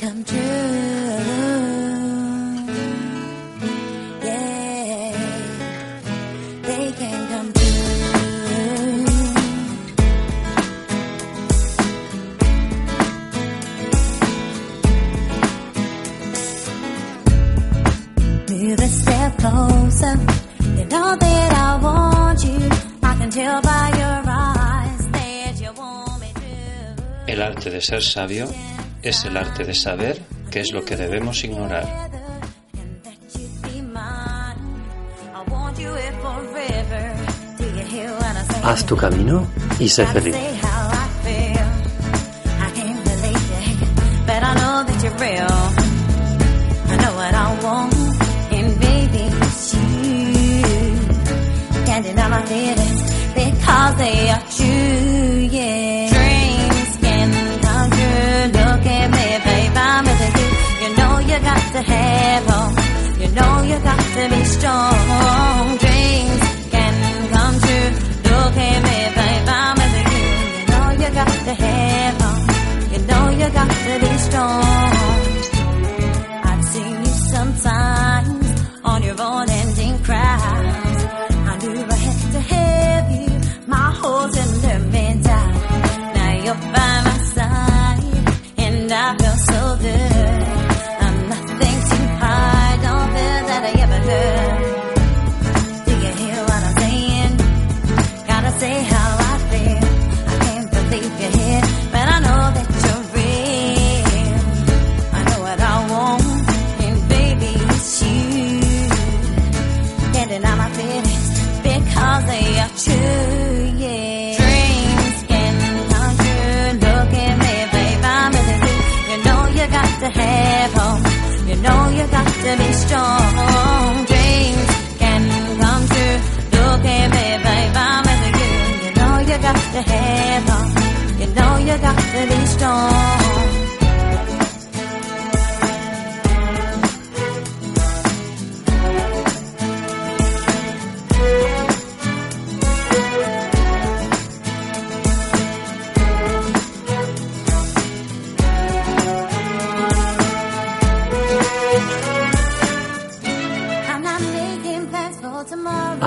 Come true. Yeah, they can come true. Move a step closer. You know that I want you. I can tell by your eyes you want me to. El arte de ser sabio es el arte de saber qué es lo que debemos ignorar. Haz tu camino y sé feliz. But I know that you're real. To be strong. Have hope. You know you got to be strong.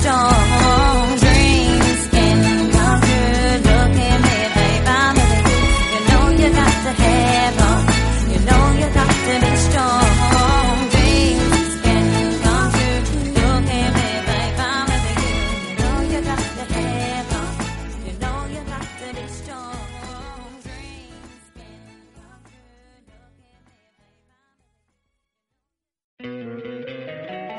Strong.